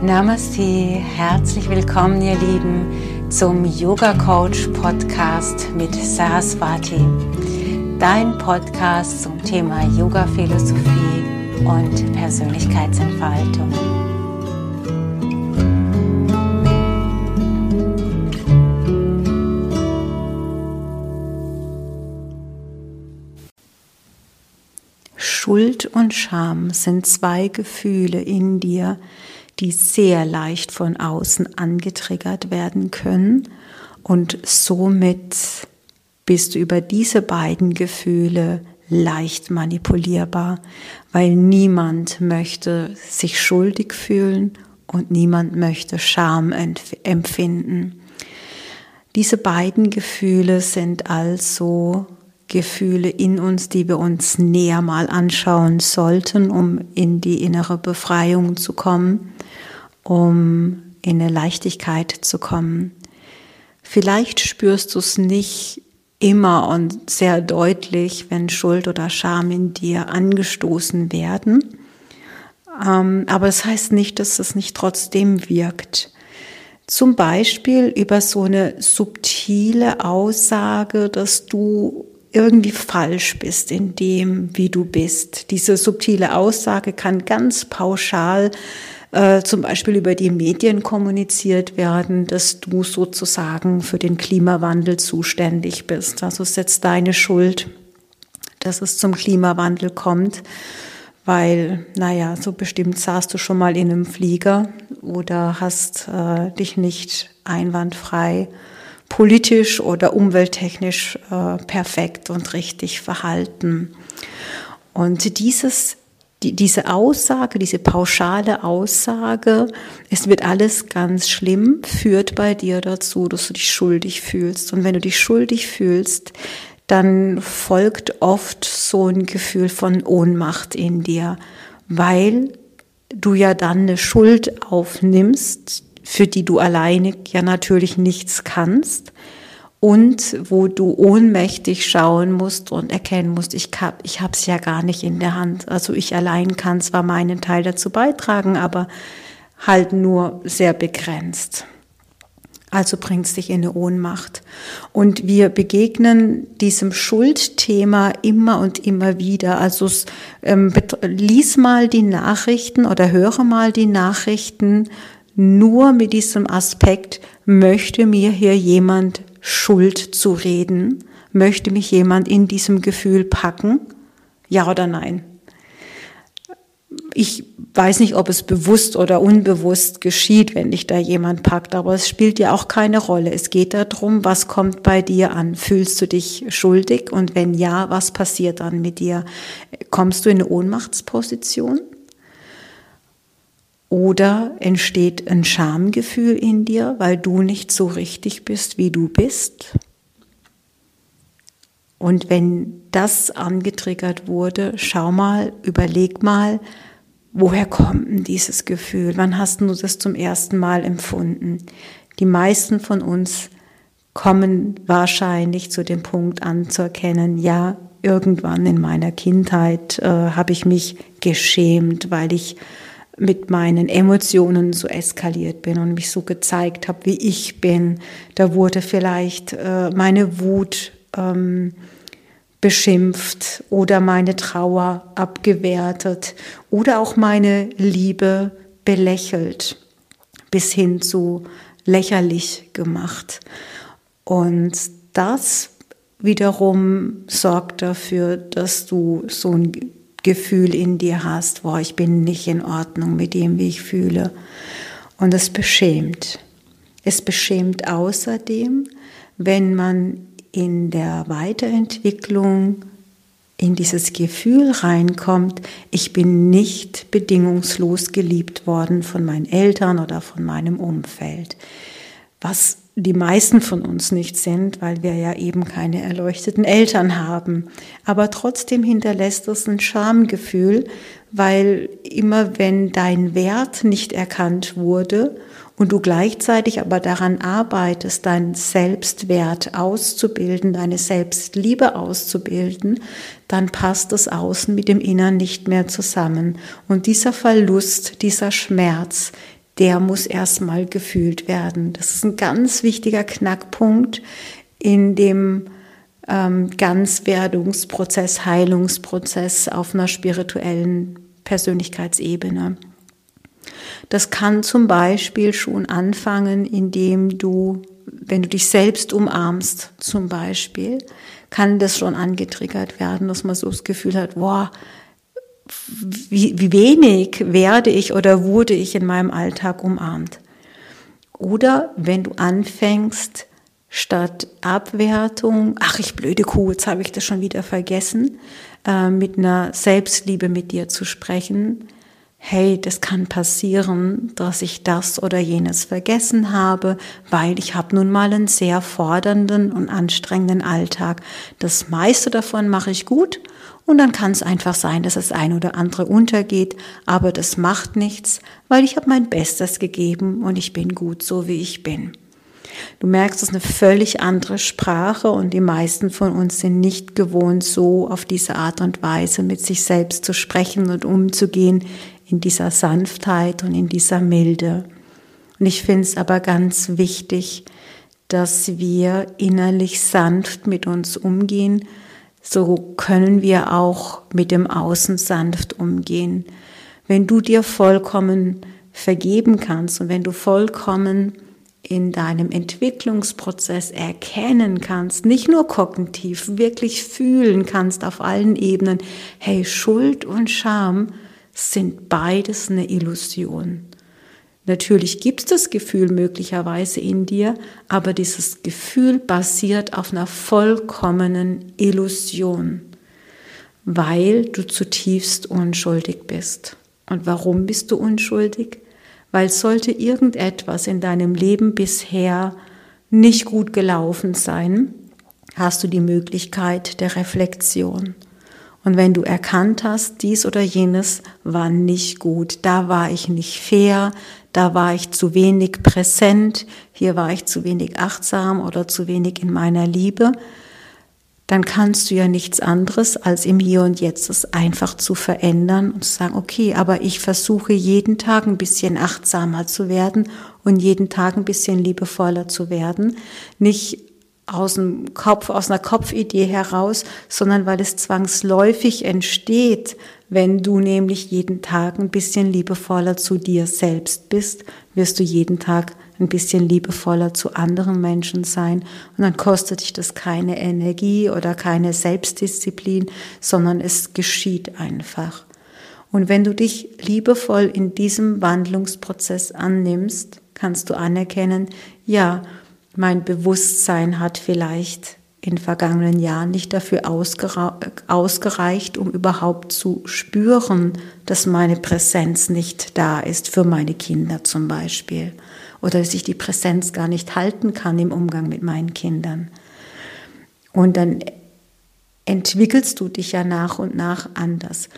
Namaste, herzlich willkommen, ihr Lieben, zum Yoga Coach Podcast mit Saraswati. Dein Podcast zum Thema Yoga Philosophie und Persönlichkeitsentfaltung. Schuld und Scham sind zwei Gefühle in dir, die sehr leicht von außen angetriggert werden können und somit bist du über diese beiden Gefühle leicht manipulierbar, weil niemand möchte sich schuldig fühlen und niemand möchte Scham empfinden. Diese beiden Gefühle sind also Gefühle in uns, die wir uns näher mal anschauen sollten, um in die innere Befreiung zu kommen um in eine Leichtigkeit zu kommen. Vielleicht spürst du es nicht immer und sehr deutlich, wenn Schuld oder Scham in dir angestoßen werden. Ähm, aber das heißt nicht, dass es nicht trotzdem wirkt. Zum Beispiel über so eine subtile Aussage, dass du irgendwie falsch bist in dem, wie du bist. Diese subtile Aussage kann ganz pauschal äh, zum Beispiel über die Medien kommuniziert werden, dass du sozusagen für den Klimawandel zuständig bist. Also es ist jetzt deine Schuld, dass es zum Klimawandel kommt, weil, naja, so bestimmt saßt du schon mal in einem Flieger oder hast äh, dich nicht einwandfrei politisch oder umwelttechnisch äh, perfekt und richtig verhalten. Und dieses die, diese Aussage, diese pauschale Aussage, es wird alles ganz schlimm, führt bei dir dazu, dass du dich schuldig fühlst. Und wenn du dich schuldig fühlst, dann folgt oft so ein Gefühl von Ohnmacht in dir, weil du ja dann eine Schuld aufnimmst, für die du alleine ja natürlich nichts kannst und wo du ohnmächtig schauen musst und erkennen musst, ich hab, ich hab's ja gar nicht in der Hand. Also ich allein kann zwar meinen Teil dazu beitragen, aber halt nur sehr begrenzt. Also bringst dich in eine Ohnmacht. Und wir begegnen diesem Schuldthema immer und immer wieder. Also ähm, lies mal die Nachrichten oder höre mal die Nachrichten nur mit diesem Aspekt, möchte mir hier jemand Schuld zu reden? Möchte mich jemand in diesem Gefühl packen? Ja oder nein? Ich weiß nicht, ob es bewusst oder unbewusst geschieht, wenn dich da jemand packt, aber es spielt ja auch keine Rolle. Es geht darum, was kommt bei dir an? Fühlst du dich schuldig? Und wenn ja, was passiert dann mit dir? Kommst du in eine Ohnmachtsposition? Oder entsteht ein Schamgefühl in dir, weil du nicht so richtig bist, wie du bist? Und wenn das angetriggert wurde, schau mal, überleg mal, woher kommt denn dieses Gefühl? Wann hast du das zum ersten Mal empfunden? Die meisten von uns kommen wahrscheinlich zu dem Punkt anzuerkennen, ja, irgendwann in meiner Kindheit äh, habe ich mich geschämt, weil ich mit meinen Emotionen so eskaliert bin und mich so gezeigt habe, wie ich bin. Da wurde vielleicht äh, meine Wut ähm, beschimpft oder meine Trauer abgewertet oder auch meine Liebe belächelt bis hin zu lächerlich gemacht. Und das wiederum sorgt dafür, dass du so ein Gefühl in dir hast, boah, ich bin nicht in Ordnung mit dem, wie ich fühle. Und es beschämt. Es beschämt außerdem, wenn man in der Weiterentwicklung in dieses Gefühl reinkommt, ich bin nicht bedingungslos geliebt worden von meinen Eltern oder von meinem Umfeld. Was die meisten von uns nicht sind, weil wir ja eben keine erleuchteten Eltern haben. Aber trotzdem hinterlässt es ein Schamgefühl, weil immer wenn dein Wert nicht erkannt wurde und du gleichzeitig aber daran arbeitest, deinen Selbstwert auszubilden, deine Selbstliebe auszubilden, dann passt das Außen mit dem Innern nicht mehr zusammen. Und dieser Verlust, dieser Schmerz, der muss erstmal gefühlt werden. Das ist ein ganz wichtiger Knackpunkt in dem ähm, Ganzwerdungsprozess, Heilungsprozess auf einer spirituellen Persönlichkeitsebene. Das kann zum Beispiel schon anfangen, indem du, wenn du dich selbst umarmst, zum Beispiel, kann das schon angetriggert werden, dass man so das Gefühl hat, boah, wie, wie wenig werde ich oder wurde ich in meinem Alltag umarmt. Oder wenn du anfängst, statt Abwertung, ach ich blöde Kuh, jetzt habe ich das schon wieder vergessen, äh, mit einer Selbstliebe mit dir zu sprechen, hey, das kann passieren, dass ich das oder jenes vergessen habe, weil ich habe nun mal einen sehr fordernden und anstrengenden Alltag. Das meiste davon mache ich gut und dann kann es einfach sein, dass das ein oder andere untergeht, aber das macht nichts, weil ich habe mein Bestes gegeben und ich bin gut so, wie ich bin. Du merkst, es ist eine völlig andere Sprache und die meisten von uns sind nicht gewohnt, so auf diese Art und Weise mit sich selbst zu sprechen und umzugehen, in dieser Sanftheit und in dieser Milde. Und ich finde es aber ganz wichtig, dass wir innerlich sanft mit uns umgehen. So können wir auch mit dem Außen sanft umgehen. Wenn du dir vollkommen vergeben kannst und wenn du vollkommen in deinem Entwicklungsprozess erkennen kannst, nicht nur kognitiv, wirklich fühlen kannst auf allen Ebenen, hey, Schuld und Scham sind beides eine Illusion. Natürlich gibt es das Gefühl möglicherweise in dir, aber dieses Gefühl basiert auf einer vollkommenen Illusion, weil du zutiefst unschuldig bist. Und warum bist du unschuldig? Weil sollte irgendetwas in deinem Leben bisher nicht gut gelaufen sein, hast du die Möglichkeit der Reflexion. Und wenn du erkannt hast, dies oder jenes war nicht gut, da war ich nicht fair, da war ich zu wenig präsent, hier war ich zu wenig achtsam oder zu wenig in meiner Liebe, dann kannst du ja nichts anderes als im Hier und Jetzt es einfach zu verändern und zu sagen, okay, aber ich versuche jeden Tag ein bisschen achtsamer zu werden und jeden Tag ein bisschen liebevoller zu werden. Nicht aus dem Kopf, aus einer Kopfidee heraus, sondern weil es zwangsläufig entsteht, wenn du nämlich jeden Tag ein bisschen liebevoller zu dir selbst bist, wirst du jeden Tag ein bisschen liebevoller zu anderen Menschen sein und dann kostet dich das keine Energie oder keine Selbstdisziplin, sondern es geschieht einfach. Und wenn du dich liebevoll in diesem Wandlungsprozess annimmst, kannst du anerkennen, ja, mein Bewusstsein hat vielleicht in vergangenen Jahren nicht dafür ausgereicht, um überhaupt zu spüren, dass meine Präsenz nicht da ist für meine Kinder zum Beispiel oder dass ich die Präsenz gar nicht halten kann im Umgang mit meinen Kindern. Und dann entwickelst du dich ja nach und nach anders.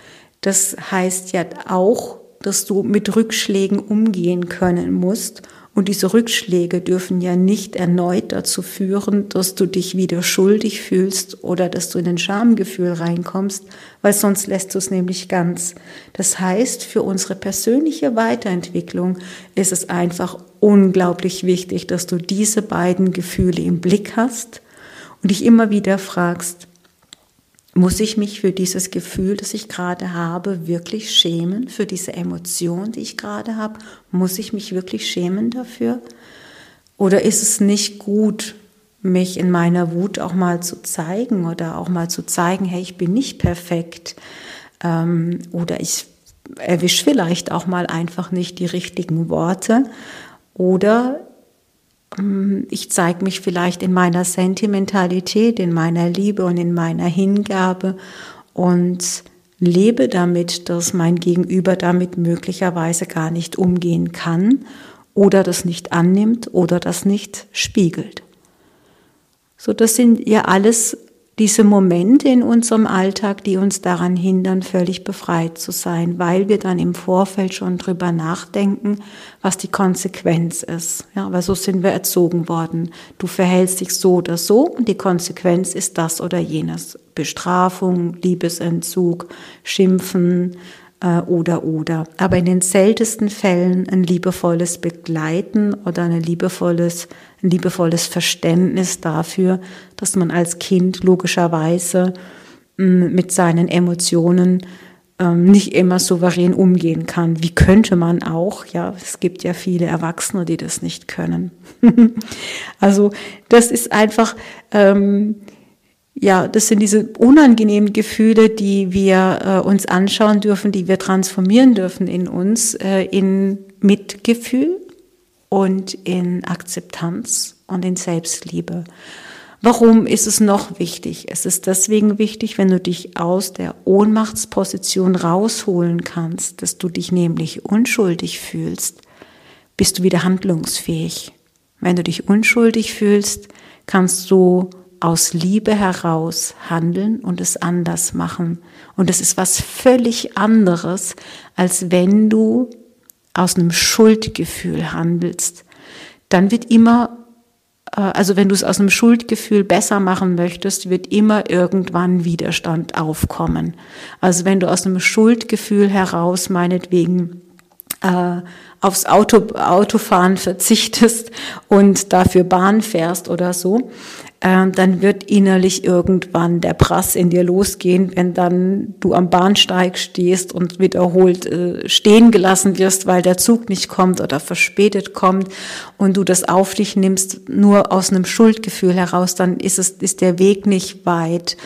Das heißt ja auch, dass du mit Rückschlägen umgehen können musst und diese Rückschläge dürfen ja nicht erneut dazu führen, dass du dich wieder schuldig fühlst oder dass du in ein Schamgefühl reinkommst, weil sonst lässt du es nämlich ganz. Das heißt, für unsere persönliche Weiterentwicklung ist es einfach unglaublich wichtig, dass du diese beiden Gefühle im Blick hast und dich immer wieder fragst, muss ich mich für dieses Gefühl, das ich gerade habe, wirklich schämen? Für diese Emotion, die ich gerade habe? Muss ich mich wirklich schämen dafür? Oder ist es nicht gut, mich in meiner Wut auch mal zu zeigen oder auch mal zu zeigen, hey, ich bin nicht perfekt? Ähm, oder ich erwische vielleicht auch mal einfach nicht die richtigen Worte. Oder ich zeige mich vielleicht in meiner Sentimentalität, in meiner Liebe und in meiner Hingabe und lebe damit, dass mein Gegenüber damit möglicherweise gar nicht umgehen kann oder das nicht annimmt oder das nicht spiegelt. So, das sind ja alles diese Momente in unserem Alltag, die uns daran hindern, völlig befreit zu sein, weil wir dann im Vorfeld schon drüber nachdenken, was die Konsequenz ist. Ja, weil so sind wir erzogen worden. Du verhältst dich so oder so und die Konsequenz ist das oder jenes. Bestrafung, Liebesentzug, Schimpfen, äh, oder oder. Aber in den seltensten Fällen ein liebevolles Begleiten oder ein liebevolles, ein liebevolles Verständnis dafür, dass man als Kind logischerweise mh, mit seinen Emotionen ähm, nicht immer souverän umgehen kann. Wie könnte man auch? Ja, es gibt ja viele Erwachsene, die das nicht können. also das ist einfach, ähm, ja, das sind diese unangenehmen Gefühle, die wir äh, uns anschauen dürfen, die wir transformieren dürfen in uns, äh, in Mitgefühl und in Akzeptanz und in Selbstliebe. Warum ist es noch wichtig? Es ist deswegen wichtig, wenn du dich aus der Ohnmachtsposition rausholen kannst, dass du dich nämlich unschuldig fühlst, bist du wieder handlungsfähig. Wenn du dich unschuldig fühlst, kannst du aus Liebe heraus handeln und es anders machen. Und es ist was völlig anderes, als wenn du aus einem Schuldgefühl handelst. Dann wird immer äh, also wenn du es aus einem Schuldgefühl besser machen möchtest, wird immer irgendwann Widerstand aufkommen. Also wenn du aus einem Schuldgefühl heraus meinetwegen äh, aufs Auto, Autofahren verzichtest und dafür Bahn fährst oder so, äh, dann wird innerlich irgendwann der Prass in dir losgehen, wenn dann du am Bahnsteig stehst und wiederholt äh, stehen gelassen wirst, weil der Zug nicht kommt oder verspätet kommt und du das auf dich nimmst, nur aus einem Schuldgefühl heraus, dann ist es, ist der Weg nicht weit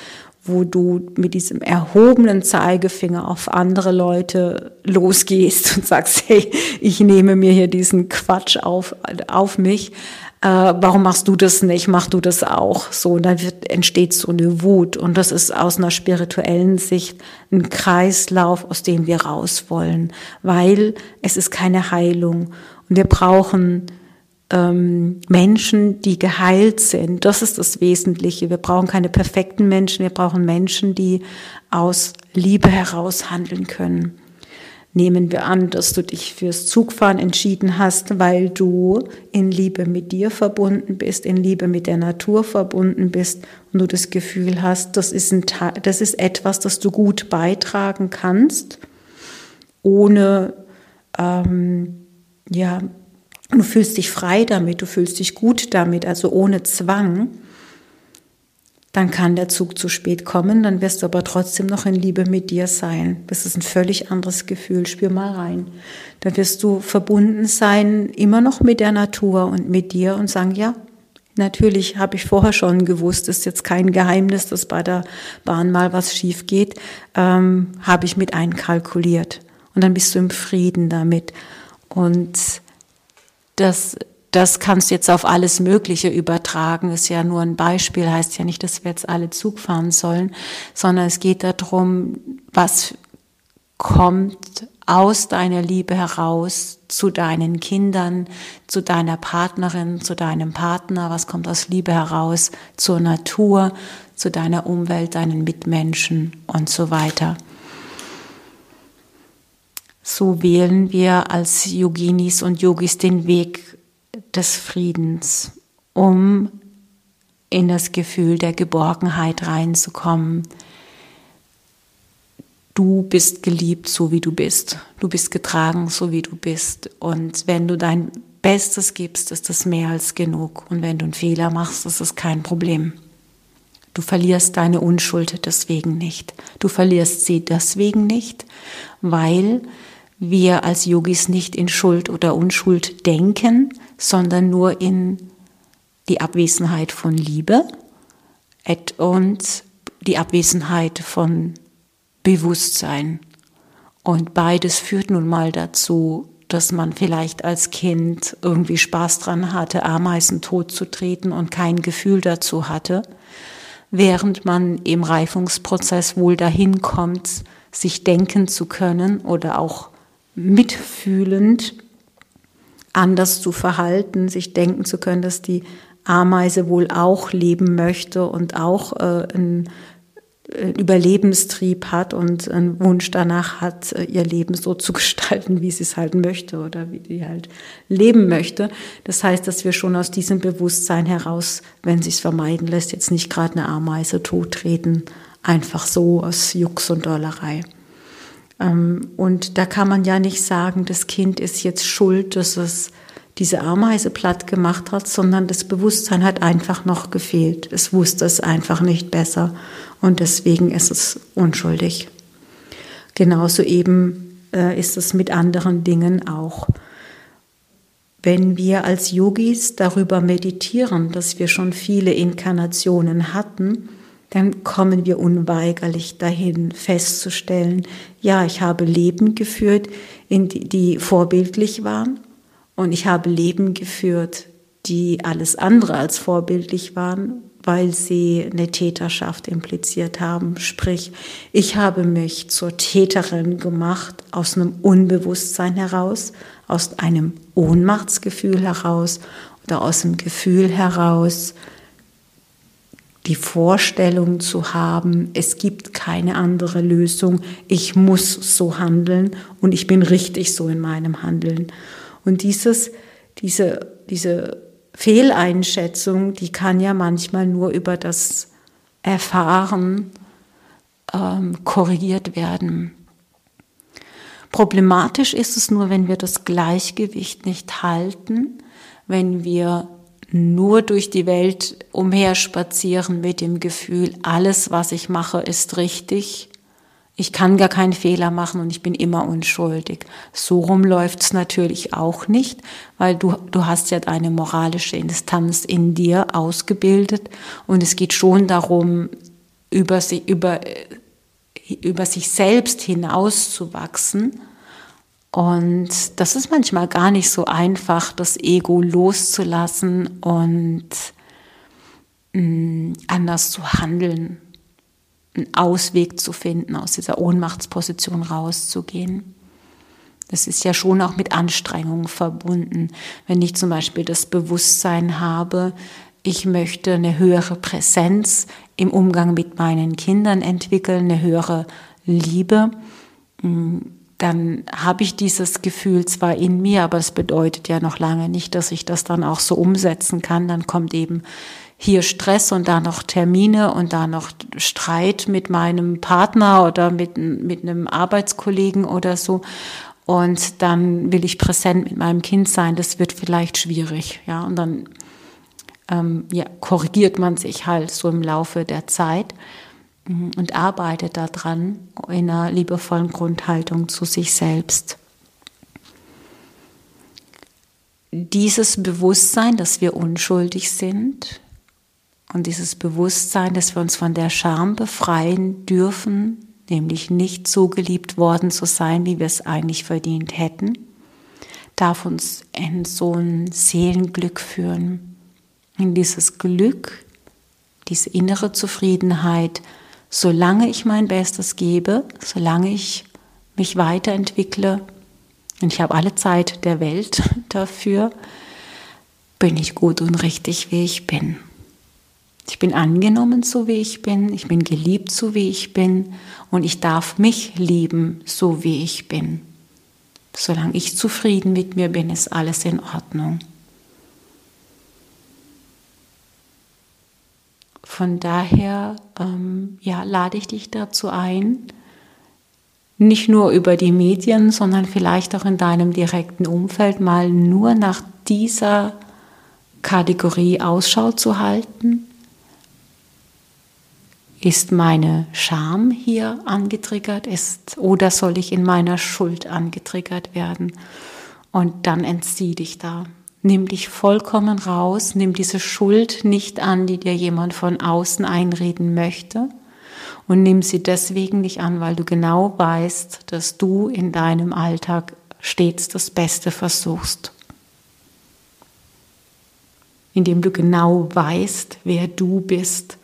wo du mit diesem erhobenen Zeigefinger auf andere Leute losgehst und sagst, hey, ich nehme mir hier diesen Quatsch auf, auf mich, äh, warum machst du das nicht, mach du das auch. So, und dann wird, entsteht so eine Wut. Und das ist aus einer spirituellen Sicht ein Kreislauf, aus dem wir raus wollen, weil es ist keine Heilung. Und wir brauchen ähm, Menschen, die geheilt sind. Das ist das Wesentliche. Wir brauchen keine perfekten Menschen, wir brauchen Menschen, die aus Liebe heraus handeln können. Nehmen wir an, dass du dich fürs Zugfahren entschieden hast, weil du in Liebe mit dir verbunden bist, in Liebe mit der Natur verbunden bist und du das Gefühl hast, das ist, ein, das ist etwas, das du gut beitragen kannst, ohne, ähm, ja, du fühlst dich frei damit, du fühlst dich gut damit, also ohne Zwang dann kann der Zug zu spät kommen, dann wirst du aber trotzdem noch in Liebe mit dir sein. Das ist ein völlig anderes Gefühl, spür mal rein. Dann wirst du verbunden sein, immer noch mit der Natur und mit dir und sagen, ja, natürlich habe ich vorher schon gewusst, ist jetzt kein Geheimnis, dass bei der Bahn mal was schief geht, ähm, habe ich mit einkalkuliert. Und dann bist du im Frieden damit. Und das das kannst du jetzt auf alles Mögliche übertragen. Ist ja nur ein Beispiel, heißt ja nicht, dass wir jetzt alle Zug fahren sollen, sondern es geht darum, was kommt aus deiner Liebe heraus zu deinen Kindern, zu deiner Partnerin, zu deinem Partner, was kommt aus Liebe heraus zur Natur, zu deiner Umwelt, deinen Mitmenschen und so weiter. So wählen wir als Yoginis und Yogis den Weg des Friedens, um in das Gefühl der Geborgenheit reinzukommen. Du bist geliebt, so wie du bist. Du bist getragen, so wie du bist. Und wenn du dein Bestes gibst, ist das mehr als genug. Und wenn du einen Fehler machst, ist es kein Problem. Du verlierst deine Unschuld deswegen nicht. Du verlierst sie deswegen nicht, weil wir als Yogis nicht in Schuld oder Unschuld denken, sondern nur in die Abwesenheit von Liebe und die Abwesenheit von Bewusstsein. Und beides führt nun mal dazu, dass man vielleicht als Kind irgendwie Spaß dran hatte, Ameisen totzutreten und kein Gefühl dazu hatte, während man im Reifungsprozess wohl dahin kommt, sich denken zu können oder auch mitfühlend anders zu verhalten, sich denken zu können, dass die Ameise wohl auch leben möchte und auch äh, einen, einen Überlebenstrieb hat und einen Wunsch danach hat, äh, ihr Leben so zu gestalten, wie sie es halt möchte oder wie sie halt leben möchte. Das heißt, dass wir schon aus diesem Bewusstsein heraus, wenn sich vermeiden lässt, jetzt nicht gerade eine Ameise tottreten, einfach so aus Jux und Dollerei. Ähm, und da kann man ja nicht sagen, das Kind ist jetzt schuld, dass es diese Ameise platt gemacht hat, sondern das Bewusstsein hat einfach noch gefehlt. Es wusste es einfach nicht besser und deswegen ist es unschuldig. Genauso eben äh, ist es mit anderen Dingen auch. Wenn wir als Yogis darüber meditieren, dass wir schon viele Inkarnationen hatten, dann kommen wir unweigerlich dahin festzustellen, ja, ich habe Leben geführt, die, die vorbildlich waren und ich habe Leben geführt, die alles andere als vorbildlich waren, weil sie eine Täterschaft impliziert haben. Sprich, ich habe mich zur Täterin gemacht aus einem Unbewusstsein heraus, aus einem Ohnmachtsgefühl heraus oder aus dem Gefühl heraus, die Vorstellung zu haben, es gibt keine andere Lösung, ich muss so handeln und ich bin richtig so in meinem Handeln. Und dieses, diese, diese Fehleinschätzung, die kann ja manchmal nur über das Erfahren ähm, korrigiert werden. Problematisch ist es nur, wenn wir das Gleichgewicht nicht halten, wenn wir nur durch die Welt umherspazieren mit dem Gefühl, alles, was ich mache, ist richtig. Ich kann gar keinen Fehler machen und ich bin immer unschuldig. So rum läuft's natürlich auch nicht, weil du, du hast ja deine moralische Instanz in dir ausgebildet und es geht schon darum, über, sich, über über sich selbst hinauszuwachsen. Und das ist manchmal gar nicht so einfach, das Ego loszulassen und mm, anders zu handeln, einen Ausweg zu finden, aus dieser Ohnmachtsposition rauszugehen. Das ist ja schon auch mit Anstrengungen verbunden. Wenn ich zum Beispiel das Bewusstsein habe, ich möchte eine höhere Präsenz im Umgang mit meinen Kindern entwickeln, eine höhere Liebe, mm, dann habe ich dieses Gefühl zwar in mir, aber es bedeutet ja noch lange nicht, dass ich das dann auch so umsetzen kann. Dann kommt eben hier Stress und da noch Termine und da noch Streit mit meinem Partner oder mit, mit einem Arbeitskollegen oder so. Und dann will ich präsent mit meinem Kind sein. Das wird vielleicht schwierig, ja. Und dann ähm, ja, korrigiert man sich halt so im Laufe der Zeit und arbeitet daran in einer liebevollen Grundhaltung zu sich selbst. Dieses Bewusstsein, dass wir unschuldig sind und dieses Bewusstsein, dass wir uns von der Scham befreien dürfen, nämlich nicht so geliebt worden zu sein, wie wir es eigentlich verdient hätten, darf uns in so ein Seelenglück führen in dieses Glück, diese innere Zufriedenheit, solange ich mein Bestes gebe, solange ich mich weiterentwickle, und ich habe alle Zeit der Welt dafür, bin ich gut und richtig, wie ich bin. Ich bin angenommen, so wie ich bin, ich bin geliebt, so wie ich bin, und ich darf mich lieben, so wie ich bin. Solange ich zufrieden mit mir bin, ist alles in Ordnung. Von daher ähm, ja, lade ich dich dazu ein, nicht nur über die Medien, sondern vielleicht auch in deinem direkten Umfeld mal nur nach dieser Kategorie Ausschau zu halten. Ist meine Scham hier angetriggert ist oder soll ich in meiner Schuld angetriggert werden? Und dann entzieh dich da. Nimm dich vollkommen raus, nimm diese Schuld nicht an, die dir jemand von außen einreden möchte. Und nimm sie deswegen nicht an, weil du genau weißt, dass du in deinem Alltag stets das Beste versuchst. Indem du genau weißt, wer du bist.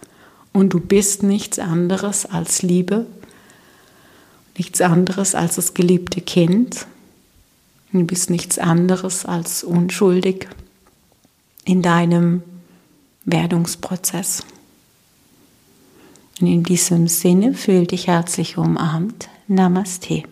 Und du bist nichts anderes als Liebe, nichts anderes als das geliebte Kind, Du bist nichts anderes als unschuldig in deinem Werdungsprozess. Und in diesem Sinne fühl dich herzlich umarmt. Namaste.